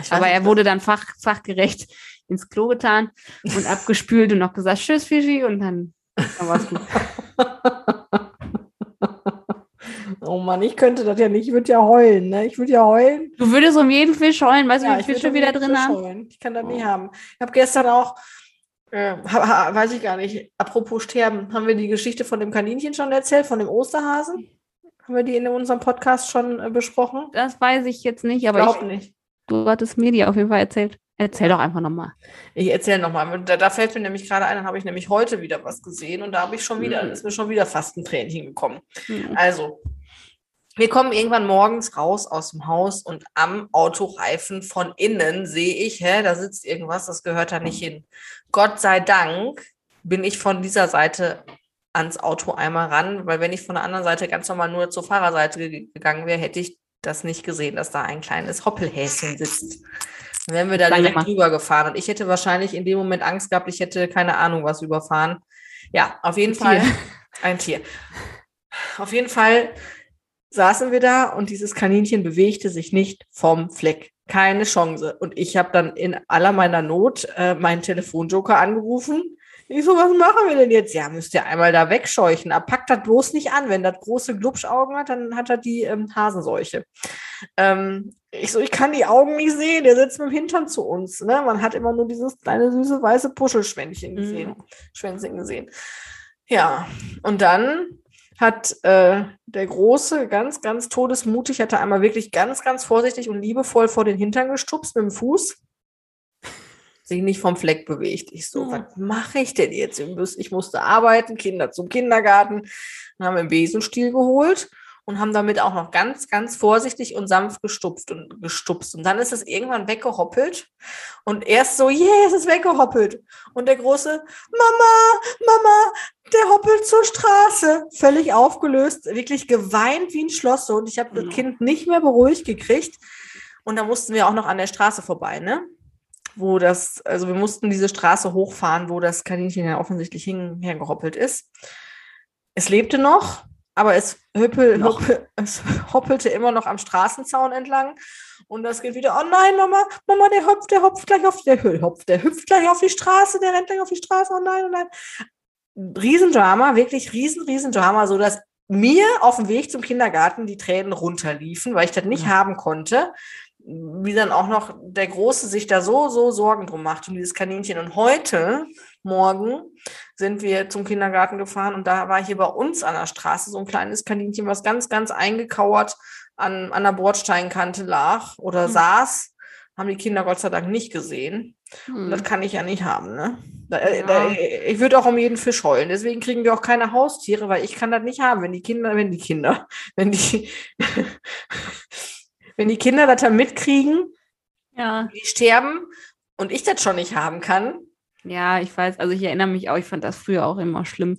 Ich weiß Aber er wurde dann fach, fachgerecht ins Klo getan und abgespült und noch gesagt, tschüss, Fischi, und dann, dann war es gut. Oh Mann, ich könnte das ja nicht. Ich würde ja heulen, ne? Ich würde ja heulen. Du würdest um jeden Fisch heulen, weißt du, Ja, wie ich viele würde Fische um jeden drin Fisch haben? heulen. Ich kann das Oh. nicht haben. Ich habe gestern auch Äh, weiß ich gar nicht. Apropos Sterben, haben wir die Geschichte von dem Kaninchen schon erzählt, von dem Osterhasen? Haben wir die in unserem Podcast schon äh, besprochen? Das weiß ich jetzt nicht, aber Glaub ich, nicht. du hattest mir die auf jeden Fall erzählt. Erzähl doch einfach nochmal. Ich erzähle nochmal. Da, da fällt mir nämlich gerade ein, dann habe ich nämlich heute wieder was gesehen und da habe ich schon wieder, Mhm. ist mir schon wieder fast ein Tränchen gekommen. Hm. Also, wir kommen irgendwann morgens raus aus dem Haus und am Autoreifen von innen sehe ich, hä, da sitzt irgendwas, das gehört da nicht hin. Gott sei Dank bin ich von dieser Seite ans Auto einmal ran, weil wenn ich von der anderen Seite ganz normal nur zur Fahrerseite ge- gegangen wäre, hätte ich das nicht gesehen, dass da ein kleines Hoppelhäschen sitzt. Dann wären wir da Sag direkt mal. drüber gefahren und ich hätte wahrscheinlich in dem Moment Angst gehabt, ich hätte keine Ahnung was überfahren. Ja, auf jeden Fall Tier. ein Tier. Auf jeden Fall saßen wir da und dieses Kaninchen bewegte sich nicht vom Fleck. Keine Chance. Und ich habe dann in aller meiner Not äh, meinen Telefonjoker angerufen. Ich so, was machen wir denn jetzt? Ja, müsst ihr einmal da wegscheuchen. Aber packt das bloß nicht an. Wenn das große Glubschaugen hat, dann hat er die ähm, Hasenseuche. Ähm, ich so, ich kann die Augen nicht sehen. Der sitzt mit dem Hintern zu uns. Ne? Man hat immer nur dieses kleine süße weiße Puschelschwänzchen gesehen. Schwänzchen gesehen. Ja, und dann hat äh, der Große ganz, ganz todesmutig, hat er einmal wirklich ganz, ganz vorsichtig und liebevoll vor den Hintern gestupst mit dem Fuß. Sich nicht vom Fleck bewegt. Ich so, Ja. was mache ich denn jetzt? Ich muss- Ich musste arbeiten, Kinder zum Kindergarten. Haben einen Besenstiel geholt und haben damit auch noch ganz, ganz vorsichtig und sanft gestupft und gestupst. Und dann ist es irgendwann weggehoppelt. Und erst so, yeah, es ist weggehoppelt. Und der große, Mama, Mama, der hoppelt zur Straße. Völlig aufgelöst, wirklich geweint wie ein Schloss. Und ich habe das Mhm. Kind nicht mehr beruhigt gekriegt. Und da mussten wir auch noch an der Straße vorbei, ne? Wo das, also wir mussten diese Straße hochfahren, wo das Kaninchen ja offensichtlich hin, hergehoppelt ist. Es lebte noch, aber es, hüppel, hüppel, es hoppelte immer noch am Straßenzaun entlang. Und das geht wieder, oh nein, Mama, Mama, der hopft, der hopft gleich auf, der hopft, der hüpft gleich auf die Straße, der rennt gleich auf die Straße, oh nein, oh nein. Riesendrama, wirklich riesen, riesen Drama, so dass mir auf dem Weg zum Kindergarten die Tränen runterliefen, weil ich das nicht Ja. haben konnte. Wie dann auch noch der Große sich da so, so Sorgen drum macht um dieses Kaninchen. Und heute, morgen, sind wir zum Kindergarten gefahren und da war hier bei uns an der Straße so ein kleines Kaninchen, was ganz, ganz eingekauert an, an der Bordsteinkante lag oder Hm. saß. Haben die Kinder Gott sei Dank nicht gesehen. Und Hm. das kann ich ja nicht haben, ne? Da, äh, Ja. da, ich würde auch um jeden Fisch heulen. Deswegen kriegen wir auch keine Haustiere, weil ich kann das nicht haben, wenn die Kinder, wenn die Kinder, wenn die, wenn die Kinder das dann mitkriegen, Ja. die sterben und ich das schon nicht haben kann. Ja, ich weiß, also ich erinnere mich auch, ich fand das früher auch immer schlimm.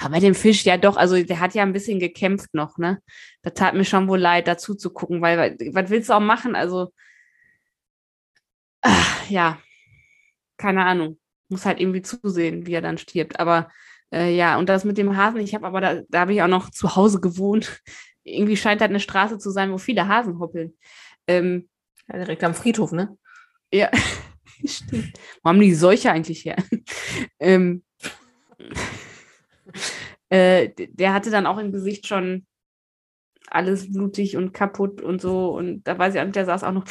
Aber bei dem Fisch, ja doch, also der hat ja ein bisschen gekämpft noch, ne? Da tat mir schon wohl leid, dazu zu gucken, weil, was willst du auch machen? Also, ah, ja, keine Ahnung. Muss halt irgendwie zusehen, wie er dann stirbt. Aber äh, ja, und das mit dem Hasen, ich habe aber da, da habe ich auch noch zu Hause gewohnt. Irgendwie scheint halt eine Straße zu sein, wo viele Hasen hoppeln. Ähm, Ja, direkt am Friedhof, ne? ja, stimmt. Wo haben die Seuche eigentlich her? ähm, äh, der hatte dann auch im Gesicht schon alles blutig und kaputt und so. Und da weiß ich auch nicht, der saß auch noch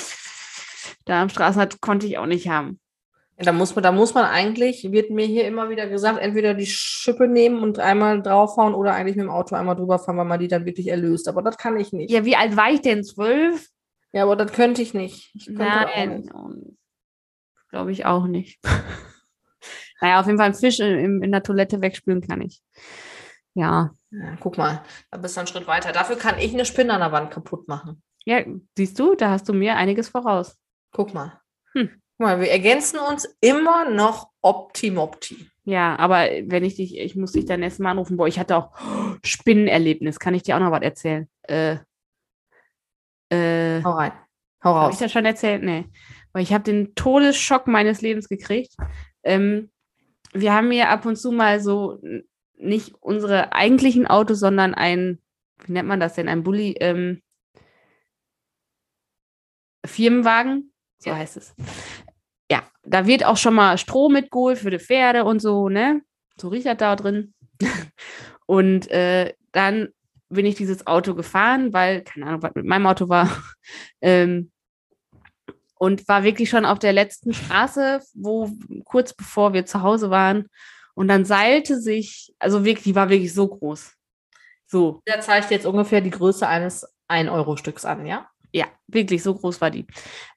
da am Straßenrand, konnte ich auch nicht haben. Da muss man, da muss man eigentlich, wird mir hier immer wieder gesagt, entweder die Schippe nehmen und einmal draufhauen oder eigentlich mit dem Auto einmal drüber fahren, weil man die dann wirklich erlöst. Aber das kann ich nicht. Ja, wie alt war ich denn? Zwölf? Ja, aber das könnte ich nicht. Ich könnte Nein, nicht. Glaube ich auch nicht. naja, auf jeden Fall einen Fisch in, in der Toilette wegspülen kann ich. Ja. Ja, guck mal, da bist du einen Schritt weiter. Dafür kann ich eine Spinne an der Wand kaputt machen. Ja, siehst du, da hast du mir einiges voraus. Guck mal. Hm. Guck mal, wir ergänzen uns immer noch optimopti. Ja, aber wenn ich dich, ich muss dich dann erst mal anrufen. Boah, ich hatte auch Spinnenerlebnis. Kann ich dir auch noch was erzählen? Äh, äh, Hau rein. Hau habe ich raus. das schon erzählt? Nee. Weil ich habe den Todesschock meines Lebens gekriegt. Ähm, wir haben hier ab und zu mal so nicht unsere eigentlichen Autos, sondern ein, wie nennt man das denn, ein Bulli, ähm, Firmenwagen, so Ja. heißt es. Ja, da wird auch schon mal Stroh mitgeholt für die Pferde und so, ne? So riecht das da drin. und äh, dann bin ich dieses Auto gefahren, weil, keine Ahnung, was mit meinem Auto war. ähm, und war wirklich schon auf der letzten Straße, wo kurz bevor wir zu Hause waren. Und dann seilte sich, also wirklich, die war wirklich so groß. So. Der zeigt jetzt ungefähr die Größe eines 1-Euro-Stücks an, ja? Ja, wirklich, so groß war die.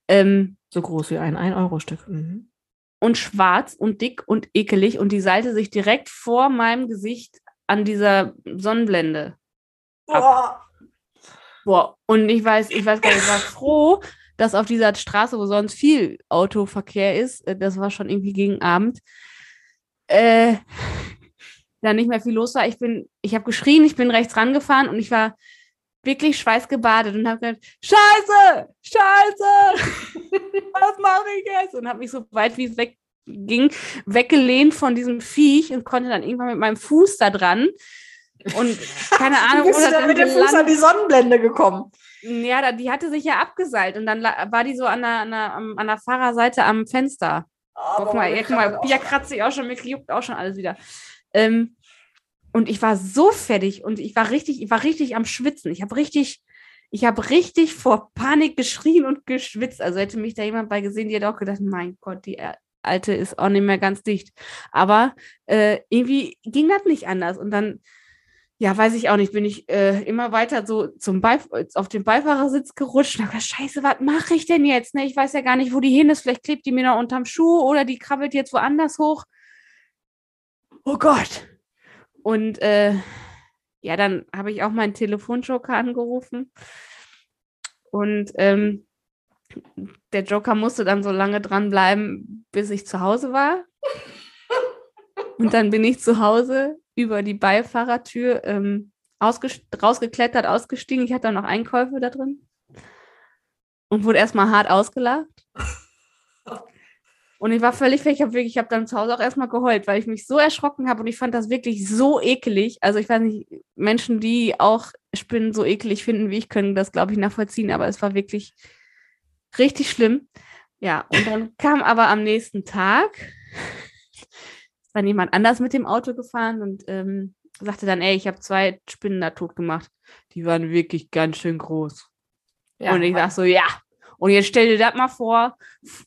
Ähm, so groß wie ein 1-Euro-Stück. Mhm. Und schwarz und dick und ekelig. Und die seilte sich direkt vor meinem Gesicht an dieser Sonnenblende. Boah. Boah. Und ich weiß, ich weiß gar nicht, ich war froh, dass auf dieser Straße, wo sonst viel Autoverkehr ist, äh, das war schon irgendwie gegen Abend, äh, da nicht mehr viel los war. Ich bin, ich habe geschrien, ich bin rechts rangefahren und ich war wirklich schweißgebadet und habe gesagt, Scheiße, Scheiße, was mache ich jetzt? Und habe mich so weit wie es wegging, weggelehnt von diesem Viech und konnte dann irgendwann mit meinem Fuß da dran. Und keine Ahnung, wo das dann mit dem Fuß an die Sonnenblende gekommen. Ja, die hatte sich ja abgeseilt und dann war die so an der, an der, an der Fahrerseite am Fenster. Oh, guck mal, guck mal, Pia kratzt sich auch schon, mir juckt auch schon alles wieder. Ähm, und ich war so fertig und ich war richtig, ich war richtig am Schwitzen. Ich habe richtig, ich habe richtig vor Panik geschrien und geschwitzt. Also hätte mich da jemand bei gesehen, die hätte auch gedacht, mein Gott, die alte ist auch nicht mehr ganz dicht. Aber äh, irgendwie ging das nicht anders. Und dann ja, weiß ich auch nicht, bin ich äh, immer weiter so zum Beif auf den Beifahrersitz gerutscht und gedacht, scheiße, was mache ich denn jetzt? Ne? Ich weiß ja gar nicht, wo die hin ist. Vielleicht klebt die mir noch unterm Schuh oder die krabbelt jetzt woanders hoch. Oh Gott. Und äh, ja, dann habe ich auch meinen Telefonjoker angerufen. Und ähm, der Joker musste dann so lange dranbleiben, bis ich zu Hause war. Und dann bin ich zu Hause über die Beifahrertür ähm, rausgeklettert, ausgestiegen. Ich hatte auch noch Einkäufe da drin und wurde erstmal hart ausgelacht. Und ich war völlig fertig. Ich habe wirklich, ich habe dann zu Hause auch erstmal geheult, weil ich mich so erschrocken habe und ich fand das wirklich so ekelig. Also ich weiß nicht, Menschen, die auch Spinnen so ekelig finden wie ich, können das, glaube ich, nachvollziehen, aber es war wirklich richtig schlimm. Ja, und dann kam aber am nächsten Tag dann jemand anders mit dem Auto gefahren und ähm, sagte dann, ey, ich habe zwei Spinnen da tot gemacht. Die waren wirklich ganz schön groß. Ja, und ich sag so, ja. Und jetzt stell dir das mal vor,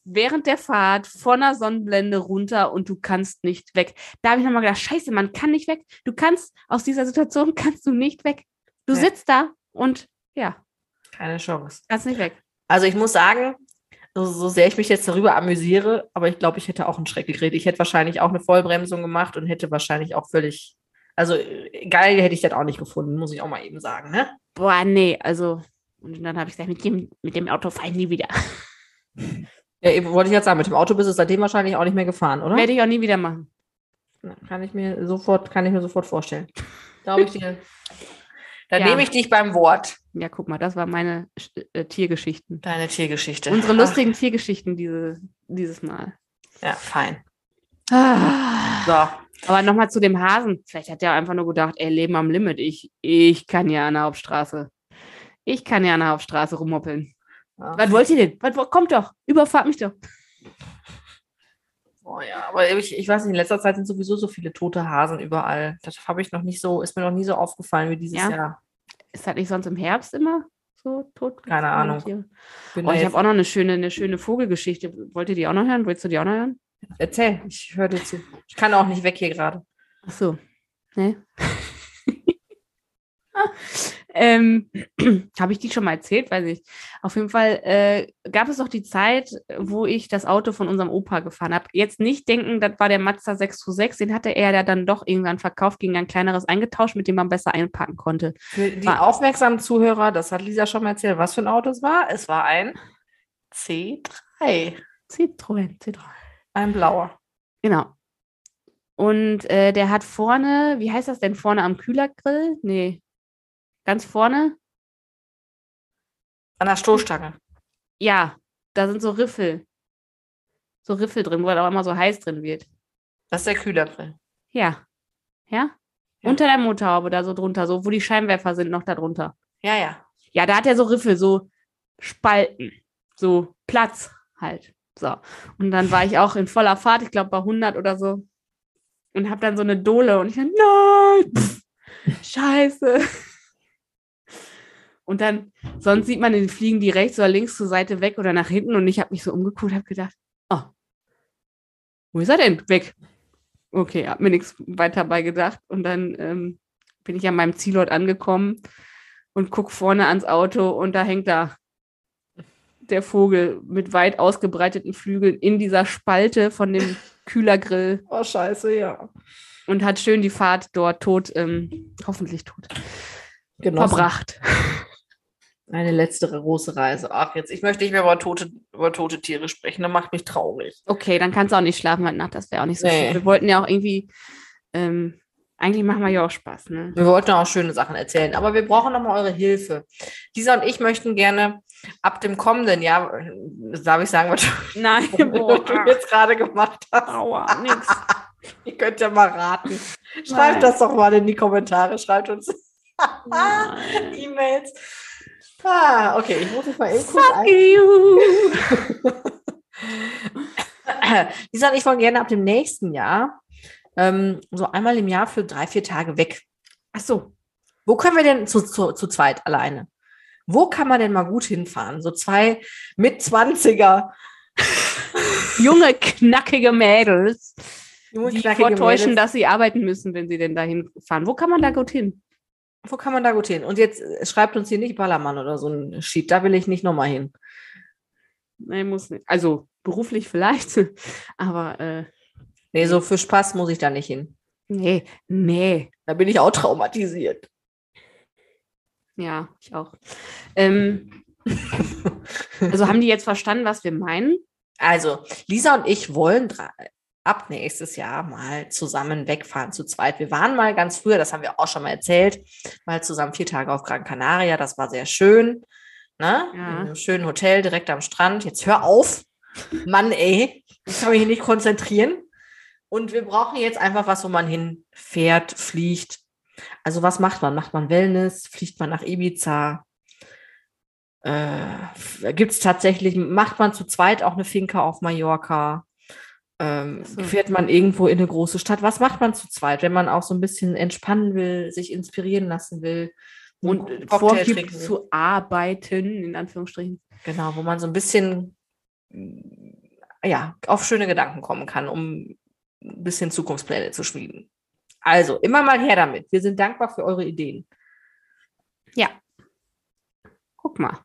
während der Fahrt von der Sonnenblende runter und du kannst nicht weg. Da habe ich nochmal gedacht, scheiße, man kann nicht weg. Du kannst, aus dieser Situation kannst du nicht weg. Du ja. sitzt da und ja. Keine Chance. Kannst nicht weg. Also ich muss sagen, so, so sehr ich mich jetzt darüber amüsiere, aber ich glaube, ich hätte auch einen Schreck gekriegt. Ich hätte wahrscheinlich auch eine Vollbremsung gemacht und hätte wahrscheinlich auch völlig, also geil hätte ich das auch nicht gefunden, muss ich auch mal eben sagen, ne? Boah, nee, also, und dann habe ich gesagt, mit dem, mit dem Auto fahre ich nie wieder. Ja, eben, wollte ich jetzt sagen, mit dem Auto bist du seitdem wahrscheinlich auch nicht mehr gefahren, oder? Werde ich auch nie wieder machen. Kann ich mir sofort, kann ich mir sofort vorstellen. Glaube ich dir. Dann ja. nehme ich dich beim Wort. Ja, guck mal, das war meine äh, Tiergeschichten. Deine Tiergeschichte. Unsere lustigen Ach. Tiergeschichten diese, dieses Mal. Ja, fein. Ah. So. Aber nochmal zu dem Hasen. Vielleicht hat der einfach nur gedacht, ey, Leben am Limit. Ich, ich kann ja an der Hauptstraße. Ich kann ja an der Hauptstraße rummoppeln. Ach. Was wollt ihr denn? Was, kommt doch, überfahrt mich doch. Oh ja, aber ich, ich weiß nicht, in letzter Zeit sind sowieso so viele tote Hasen überall. Das habe ich noch nicht so, ist mir noch nie so aufgefallen wie dieses ja. Jahr. Ist das nicht sonst im Herbst immer so tot? Keine Ahnung. Oh, ich habe auch noch eine schöne, eine schöne Vogelgeschichte. Wollt ihr die auch noch hören? Willst du die auch noch hören? Erzähl, ich höre dir zu. Ich kann auch nicht weg hier gerade. Ach so. Nee. Ähm, Habe ich die schon mal erzählt? Weiß ich. Auf jeden Fall äh, gab es doch die Zeit, wo ich das Auto von unserem Opa gefahren habe. Jetzt nicht denken, das war der Mazda 626, den hatte er ja dann doch irgendwann verkauft, gegen ein kleineres eingetauscht, mit dem man besser einparken konnte. Für die war, aufmerksamen Zuhörer, das hat Lisa schon mal erzählt, was für ein Auto es war. Es war ein C3. Citroën, C3. Ein blauer. Genau. Und äh, der hat vorne, wie heißt das denn vorne am Kühlergrill? Nee, Ganz vorne? An der Stoßstange. Ja, da sind so Riffel. So Riffel drin, wo er auch immer so heiß drin wird. Das ist der Kühlergrill. Ja. Ja? ja. Unter der Motorhaube, da so drunter, so wo die Scheinwerfer sind, noch da drunter. Ja, ja. Ja, da hat er so Riffel, so Spalten, so Platz halt. So. Und dann war ich auch in voller Fahrt, ich glaube bei 100 oder so. Und habe dann so eine Dole und ich dachte, nein, pff, scheiße. Und dann, sonst sieht man, die fliegen die rechts oder links zur Seite weg oder nach hinten. Und ich habe mich so umgeguckt, habe gedacht, oh, wo ist er denn? Weg. Okay, hab mir nichts weiter bei gedacht. Und dann ähm, bin ich an meinem Zielort angekommen und guck vorne ans Auto und da hängt da der Vogel mit weit ausgebreiteten Flügeln in dieser Spalte von dem Kühlergrill Oh, scheiße, ja. und hat schön die Fahrt dort tot, ähm, hoffentlich tot, Genossen. verbracht. Eine letzte große Reise. Ach, jetzt, ich möchte nicht mehr über tote, über tote Tiere sprechen. Das macht mich traurig. Okay, dann kannst du auch nicht schlafen heute Nacht, das wäre auch nicht so Nee. schön. Wir wollten ja auch irgendwie, ähm, eigentlich machen wir ja auch Spaß, ne? Wir wollten auch schöne Sachen erzählen, aber wir brauchen nochmal eure Hilfe. Lisa und ich möchten gerne ab dem kommenden Jahr, äh, darf ich sagen, was du, Nein, was du jetzt gerade gemacht hast? Aua, nix. Ihr könnt ja mal raten. Schreibt Nein. das doch mal in die Kommentare. Schreibt uns. E-Mails. Ah, okay, ich muss mich mal eben kurz Fuck you. Lisa und ich wollen gerne ab dem nächsten Jahr ähm, so einmal im Jahr für drei, vier Tage weg. Ach so. Wo können wir denn zu, zu, zu zweit alleine? Wo kann man denn mal gut hinfahren? So zwei mit 20er. Junge, knackige Mädels, junge, die knackige vortäuschen, Mädels. dass sie arbeiten müssen, wenn sie denn dahin fahren. Wo kann man da gut hin? Wo kann man da gut hin? Und jetzt äh, schreibt uns hier nicht Ballermann oder so ein Sheet. Da will ich nicht nochmal hin. Nee, muss nicht. Also beruflich vielleicht, aber äh, Nee, so für Spaß muss ich da nicht hin. nee, nee. Da bin ich auch traumatisiert. Ja, ich auch. Ähm, also haben die jetzt verstanden, was wir meinen? Also, Lisa und ich wollen drei, ab nächstes Jahr mal zusammen wegfahren zu zweit. Wir waren mal ganz früher, das haben wir auch schon mal erzählt, mal zusammen vier Tage auf Gran Canaria. Das war sehr schön. Ne? Ja. In einem schönen Hotel direkt am Strand. Jetzt hör auf. Mann, ey. Ich kann mich hier nicht konzentrieren. Und wir brauchen jetzt einfach was, wo man hinfährt, fliegt. Also was macht man? Macht man Wellness? Fliegt man nach Ibiza? Äh, Gibt es tatsächlich, macht man zu zweit auch eine Finca auf Mallorca? Ähm, So. Fährt man irgendwo in eine große Stadt? Was macht man zu zweit, wenn man auch so ein bisschen entspannen will, sich inspirieren lassen will? Und Cocktail vorgibt zu arbeiten, in Anführungsstrichen. Genau, wo man so ein bisschen ja, auf schöne Gedanken kommen kann, um ein bisschen Zukunftspläne zu schmieden. Also, immer mal her damit. Wir sind dankbar für eure Ideen. Guck mal.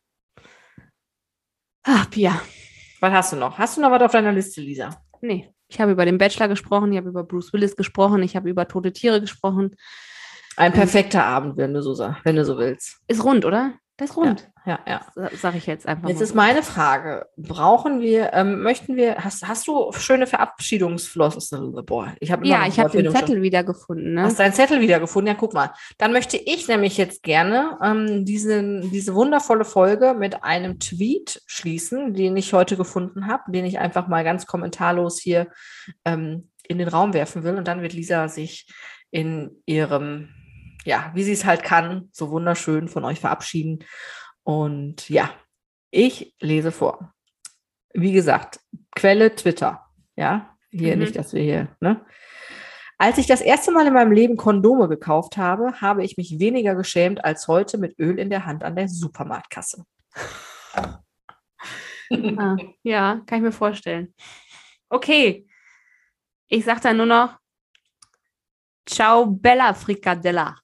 Ah, Pia. Was hast du noch? Hast du noch was auf deiner Liste, Lisa? Nee. Ich habe über den Bachelor gesprochen, ich habe über Bruce Willis gesprochen, ich habe über tote Tiere gesprochen. Ein Ähm. perfekter Abend, wenn du so, wenn du so willst. Ist rund, oder? Das ist rund. Ja, ja. Sa- Sag ich jetzt einfach Jetzt mal. ist meine Frage: Brauchen wir, ähm, möchten wir, hast, hast du schöne Verabschiedungsflossen? Boah, ich habe ja, ich habe den Zettel wiedergefunden. Ne? Hast deinen Zettel wiedergefunden? Ja, guck mal. Dann möchte ich nämlich jetzt gerne ähm, diesen, diese wundervolle Folge mit einem Tweet schließen, den ich heute gefunden habe, den ich einfach mal ganz kommentarlos hier ähm, in den Raum werfen will. Und dann wird Lisa sich in ihrem, ja, wie sie es halt kann, so wunderschön von euch verabschieden. Und ja, ich lese vor. Wie gesagt, Quelle Twitter. Ja, hier Mhm. nicht, dass wir hier, ne? Als ich das erste Mal in meinem Leben Kondome gekauft habe, habe ich mich weniger geschämt als heute mit Öl in der Hand an der Supermarktkasse. Ah, ja, kann ich mir vorstellen. Okay. Ich sag dann nur noch Ciao, Bella Fricadella.